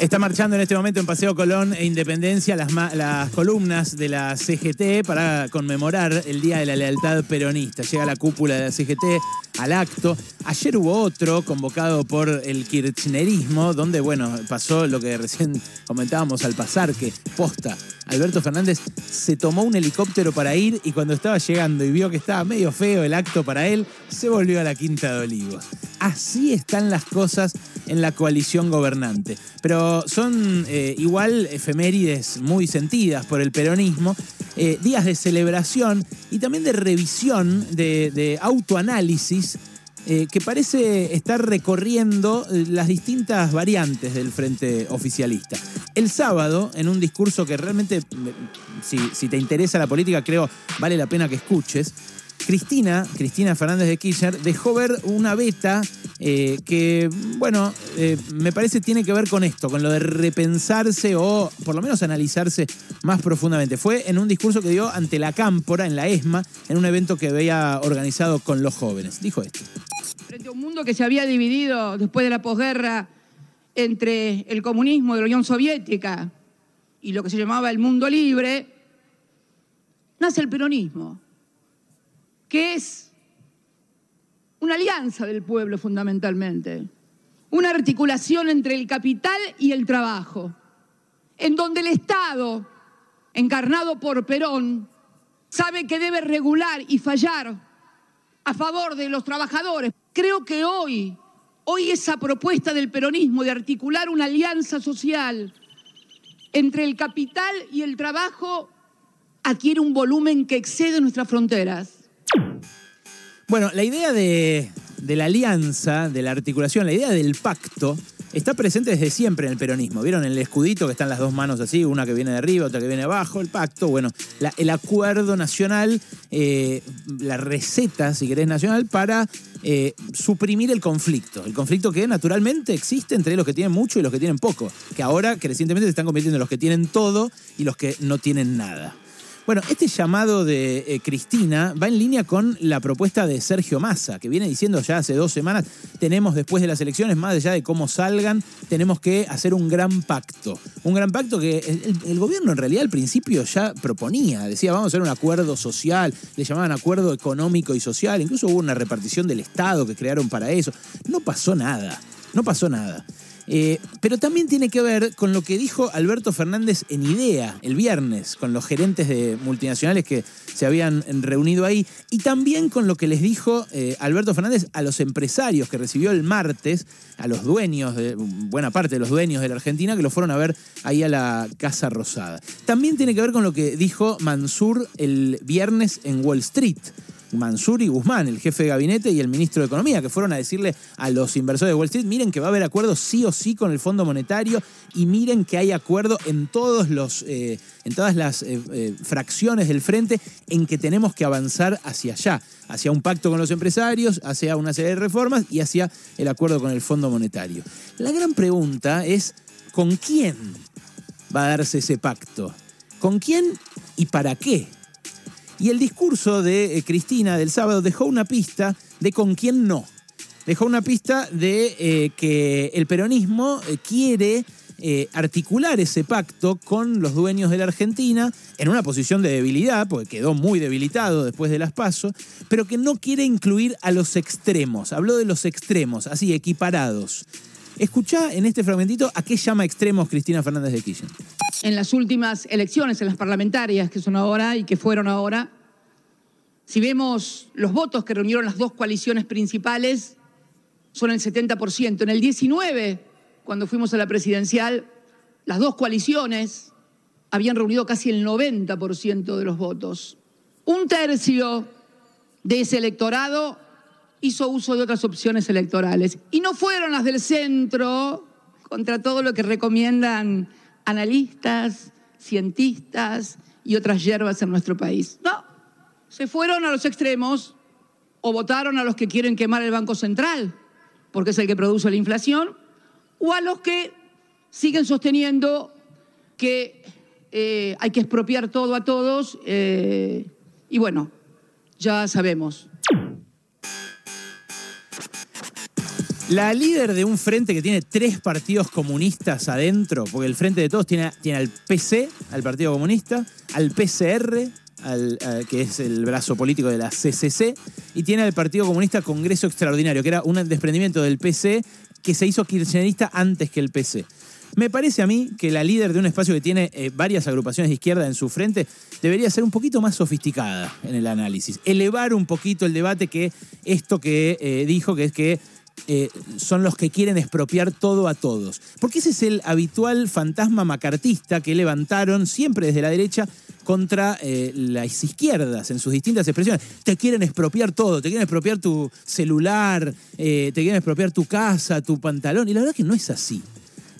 Está marchando en este momento en Paseo Colón e Independencia las, columnas de la CGT para conmemorar el Día de la Lealtad Peronista. Llega la cúpula de la CGT al acto. Ayer hubo otro convocado por el kirchnerismo, donde, bueno, pasó lo que recién comentábamos al pasar, que posta. Alberto Fernández se tomó un helicóptero para ir y cuando estaba llegando y vio que estaba medio feo el acto para él, se volvió a la Quinta de Olivos. Así están las cosas en la coalición gobernante. Pero son eh, igual efemérides muy sentidas por el peronismo, eh, días de celebración y también de revisión, de, autoanálisis, eh, que parece estar recorriendo las distintas variantes del frente oficialista. El sábado, en un discurso que realmente, si, si te interesa la política, creo vale la pena que escuches, Cristina, Cristina Fernández de Kirchner, dejó ver una beta eh, que, bueno, eh, me parece tiene que ver con esto, con lo de repensarse o por lo menos analizarse más profundamente. Fue en un discurso que dio ante la Cámpora, en la ESMA, en un evento que había organizado con los jóvenes. Dijo esto. frente a un mundo que se había dividido después de la posguerra entre el comunismo de la Unión Soviética y lo que se llamaba el mundo libre, nace el peronismo, que es una alianza del pueblo fundamentalmente, una articulación entre el capital y el trabajo, en donde el Estado, encarnado por Perón, sabe que debe regular y fallar a favor de los trabajadores. Creo que hoy, hoy esa propuesta del peronismo de articular una alianza social entre el capital y el trabajo adquiere un volumen que excede nuestras fronteras. Bueno, la idea de, la alianza, de la articulación, la idea del pacto, está presente desde siempre en el peronismo. ¿Vieron el escudito que están las dos manos así, una que viene de arriba, otra que viene de abajo? El pacto, bueno, el acuerdo nacional, eh, la receta, si querés, nacional para eh, suprimir el conflicto. El conflicto que naturalmente existe entre los que tienen mucho y los que tienen poco, que ahora crecientemente se están convirtiendo en los que tienen todo y los que no tienen nada. Bueno, este llamado de eh, Cristina va en línea con la propuesta de Sergio Massa, que viene diciendo ya hace dos semanas, tenemos después de las elecciones, más allá de cómo salgan, tenemos que hacer un gran pacto. Un gran pacto que el, gobierno en realidad al principio ya proponía, decía, vamos a hacer un acuerdo social, le llamaban acuerdo económico y social, incluso hubo una repartición del Estado que crearon para eso. No pasó nada, no pasó nada. Eh, pero también tiene que ver con lo que dijo Alberto Fernández en IDEA el viernes, con los gerentes de multinacionales que se habían reunido ahí, y también con lo que les dijo eh, Alberto Fernández a los empresarios que recibió el martes, a los dueños, de, buena parte de los dueños de la Argentina, que lo fueron a ver ahí a la Casa Rosada. También tiene que ver con lo que dijo Mansur el viernes en Wall Street. Mansur y Guzmán, el jefe de gabinete y el ministro de Economía, que fueron a decirle a los inversores de Wall Street, miren que va a haber acuerdo sí o sí con el Fondo Monetario y miren que hay acuerdo en, todos los, eh, en todas las eh, eh, fracciones del frente en que tenemos que avanzar hacia allá, hacia un pacto con los empresarios, hacia una serie de reformas y hacia el acuerdo con el Fondo Monetario. La gran pregunta es, ¿con quién va a darse ese pacto? ¿Con quién y para qué? Y el discurso de eh, Cristina del sábado dejó una pista de con quién no. Dejó una pista de eh, que el peronismo eh, quiere articular ese pacto con los dueños de la Argentina en una posición de debilidad, porque quedó muy debilitado después de las pasos, pero que no quiere incluir a los extremos. Habló de los extremos, así, equiparados. Escuchá en este fragmentito a qué llama extremos Cristina Fernández de Kirchner. En las últimas elecciones, en las parlamentarias que son ahora y que fueron ahora, si vemos los votos que reunieron las dos coaliciones principales, son el 70%. En el 19, cuando fuimos a la presidencial, las dos coaliciones habían reunido casi el 90% de los votos. Un tercio de ese electorado hizo uso de otras opciones electorales. Y no fueron las del centro, contra todo lo que recomiendan analistas, cientistas y otras hierbas en nuestro país. No, se fueron a los extremos o votaron a los que quieren quemar el Banco Central, porque es el que produce la inflación, o a los que siguen sosteniendo que eh, hay que expropiar todo a todos. eh, y bueno, ya sabemos. La líder de un frente que tiene tres partidos comunistas adentro, porque el frente de todos tiene, tiene al PC, al Partido Comunista, al PCR, al, que es el brazo político de la CCC, y tiene al Partido Comunista Congreso Extraordinario, que era un desprendimiento del PC que se hizo kirchnerista antes que el PC. Me parece a mí que la líder de un espacio que tiene eh, varias agrupaciones de izquierda en su frente debería ser un poquito más sofisticada en el análisis, elevar un poquito el debate que esto que eh, dijo, que es que eh, son los que quieren expropiar todo a todos. Porque ese es el habitual fantasma macartista que levantaron siempre desde la derecha contra eh, las izquierdas en sus distintas expresiones. Te quieren expropiar todo, te quieren expropiar tu celular, eh, te quieren expropiar tu casa, tu pantalón. Y la verdad que no es así.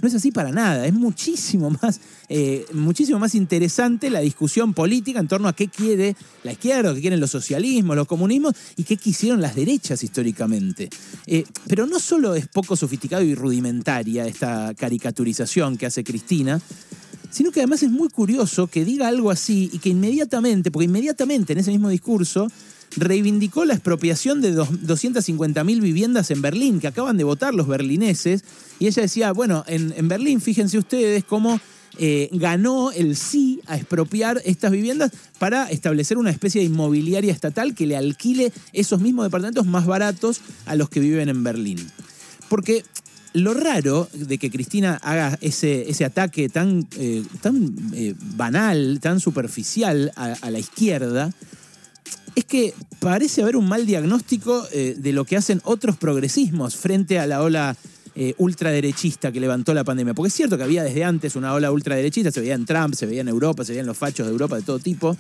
No es así para nada, es muchísimo más, eh, muchísimo más interesante la discusión política en torno a qué quiere la izquierda, qué quieren los socialismos, los comunismos y qué quisieron las derechas históricamente. Eh, pero no solo es poco sofisticado y rudimentaria esta caricaturización que hace Cristina, sino que además es muy curioso que diga algo así y que inmediatamente, porque inmediatamente en ese mismo discurso, reivindicó la expropiación de 250.000 viviendas en Berlín, que acaban de votar los berlineses, y ella decía, bueno, en, Berlín, fíjense ustedes cómo eh, ganó el sí a expropiar estas viviendas para establecer una especie de inmobiliaria estatal que le alquile esos mismos departamentos más baratos a los que viven en Berlín. Porque lo raro de que Cristina haga ese, ese ataque tan, eh, tan eh, banal, tan superficial a la izquierda, es que parece haber un mal diagnóstico eh, de lo que hacen otros progresismos frente a la ola eh, ultraderechista que levantó la pandemia. Porque es cierto que había desde antes una ola ultraderechista, se veía en Trump, se veía en Europa, se veían los fachos de Europa de todo tipo.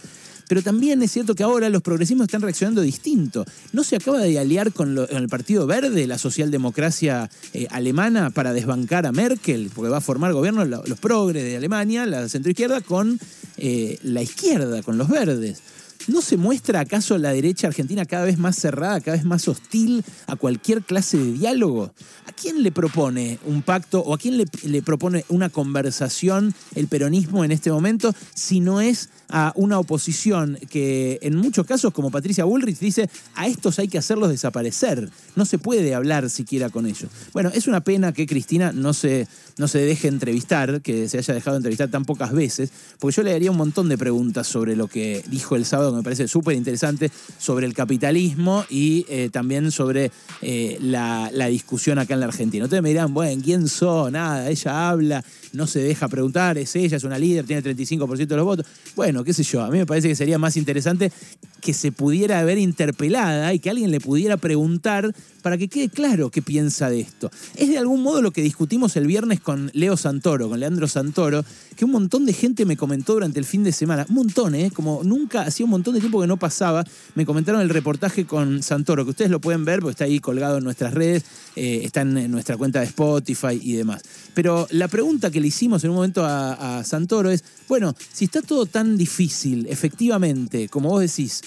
Pero también es cierto que ahora los progresismos están reaccionando distinto. ¿No se acaba de aliar con, el Partido Verde, la socialdemocracia eh, alemana, para desbancar a Merkel? Porque va a formar gobierno los progres de Alemania, la centroizquierda, con la izquierda, con los verdes. ¿No se muestra acaso la derecha argentina cada vez más cerrada, cada vez más hostil a cualquier clase de diálogo? ¿A quién le propone un pacto o a quién le, propone una conversación el peronismo en este momento si no es a una oposición que en muchos casos, como Patricia Bullrich, dice a estos hay que hacerlos desaparecer? No se puede hablar siquiera con ellos. Bueno, es una pena que Cristina no se, no se deje entrevistar, que se haya dejado entrevistar tan pocas veces, porque yo le daría un montón de preguntas sobre lo que dijo el sábado me parece súper interesante, sobre el capitalismo y eh, también sobre eh, la, discusión acá en la Argentina. Ustedes me dirán, bueno, ¿quién son? Nada, ella habla, no se deja preguntar, es ella, es una líder, tiene 35% de los votos. Bueno, qué sé yo, a mí me parece que sería más interesante que se pudiera ver interpelada y que alguien le pudiera preguntar para que quede claro qué piensa de esto. Es de algún modo lo que discutimos el viernes con Leo Santoro, con Leandro Santoro, que un montón de gente me comentó durante el fin de semana, un montón, ¿eh? como nunca, hacía un montón de tiempo que no pasaba, me comentaron el reportaje con Santoro, que ustedes lo pueden ver porque está ahí colgado en nuestras redes, eh, está en nuestra cuenta de Spotify y demás. Pero la pregunta que le hicimos en un momento a, a Santoro es, bueno, si está todo tan difícil, efectivamente, como vos decís,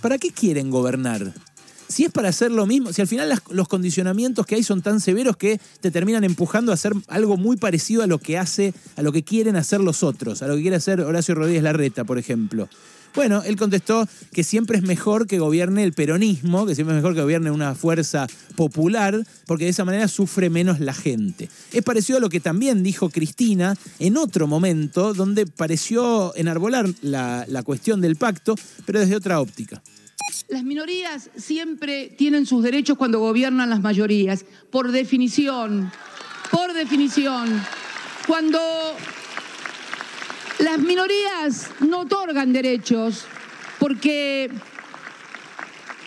¿para qué quieren gobernar? Si es para hacer lo mismo, si al final los condicionamientos que hay son tan severos que te terminan empujando a hacer algo muy parecido a lo que hace, a lo que quieren hacer los otros, a lo que quiere hacer Horacio Rodríguez Larreta, por ejemplo. Bueno, él contestó que siempre es mejor que gobierne el peronismo, que siempre es mejor que gobierne una fuerza popular, porque de esa manera sufre menos la gente. Es parecido a lo que también dijo Cristina en otro momento, donde pareció enarbolar la, la cuestión del pacto, pero desde otra óptica. Las minorías siempre tienen sus derechos cuando gobiernan las mayorías, por definición, por definición. Cuando las minorías no otorgan derechos, porque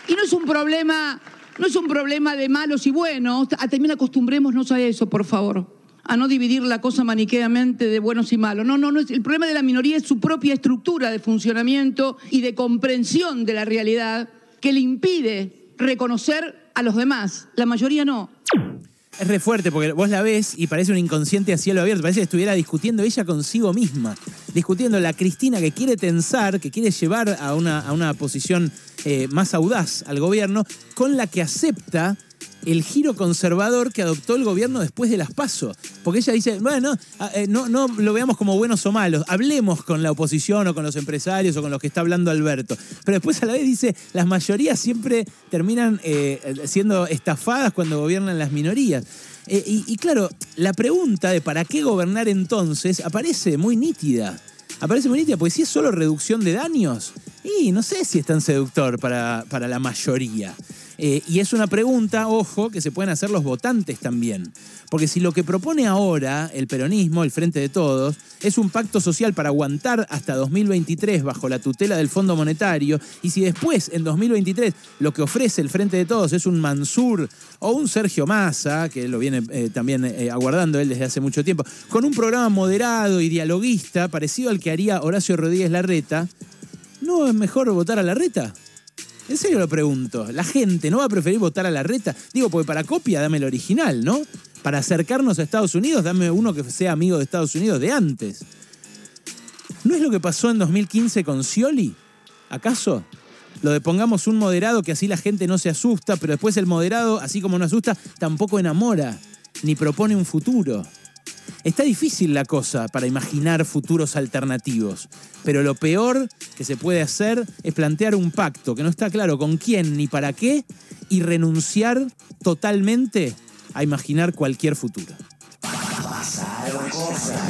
y no es un problema, no es un problema de malos y buenos, también acostumbrémonos a eso, por favor a no dividir la cosa maniqueamente de buenos y malos. No, no, no. El problema de la minoría es su propia estructura de funcionamiento y de comprensión de la realidad que le impide reconocer a los demás. La mayoría no. Es re fuerte porque vos la ves y parece un inconsciente a cielo abierto. Parece que estuviera discutiendo ella consigo misma. Discutiendo la Cristina que quiere tensar, que quiere llevar a una, a una posición eh, más audaz al gobierno, con la que acepta el giro conservador que adoptó el gobierno después de las PASO. Porque ella dice, bueno, ah, eh, no, no lo veamos como buenos o malos, hablemos con la oposición o con los empresarios o con los que está hablando Alberto. Pero después a la vez dice, las mayorías siempre terminan eh, siendo estafadas cuando gobiernan las minorías. Eh, y, y claro, la pregunta de para qué gobernar entonces aparece muy nítida. Aparece muy nítida, porque si es solo reducción de daños, y no sé si es tan seductor para, para la mayoría. Eh, y es una pregunta, ojo, que se pueden hacer los votantes también. Porque si lo que propone ahora el peronismo, el Frente de Todos, es un pacto social para aguantar hasta 2023 bajo la tutela del Fondo Monetario, y si después, en 2023, lo que ofrece el Frente de Todos es un Mansur o un Sergio Massa, que lo viene eh, también eh, aguardando él desde hace mucho tiempo, con un programa moderado y dialoguista, parecido al que haría Horacio Rodríguez Larreta, ¿no es mejor votar a Larreta? En serio lo pregunto. La gente no va a preferir votar a la reta. Digo, porque para copia dame el original, ¿no? Para acercarnos a Estados Unidos, dame uno que sea amigo de Estados Unidos de antes. ¿No es lo que pasó en 2015 con Scioli? ¿Acaso? Lo de pongamos un moderado que así la gente no se asusta, pero después el moderado, así como no asusta, tampoco enamora, ni propone un futuro. Está difícil la cosa para imaginar futuros alternativos, pero lo peor que se puede hacer es plantear un pacto que no está claro con quién ni para qué y renunciar totalmente a imaginar cualquier futuro.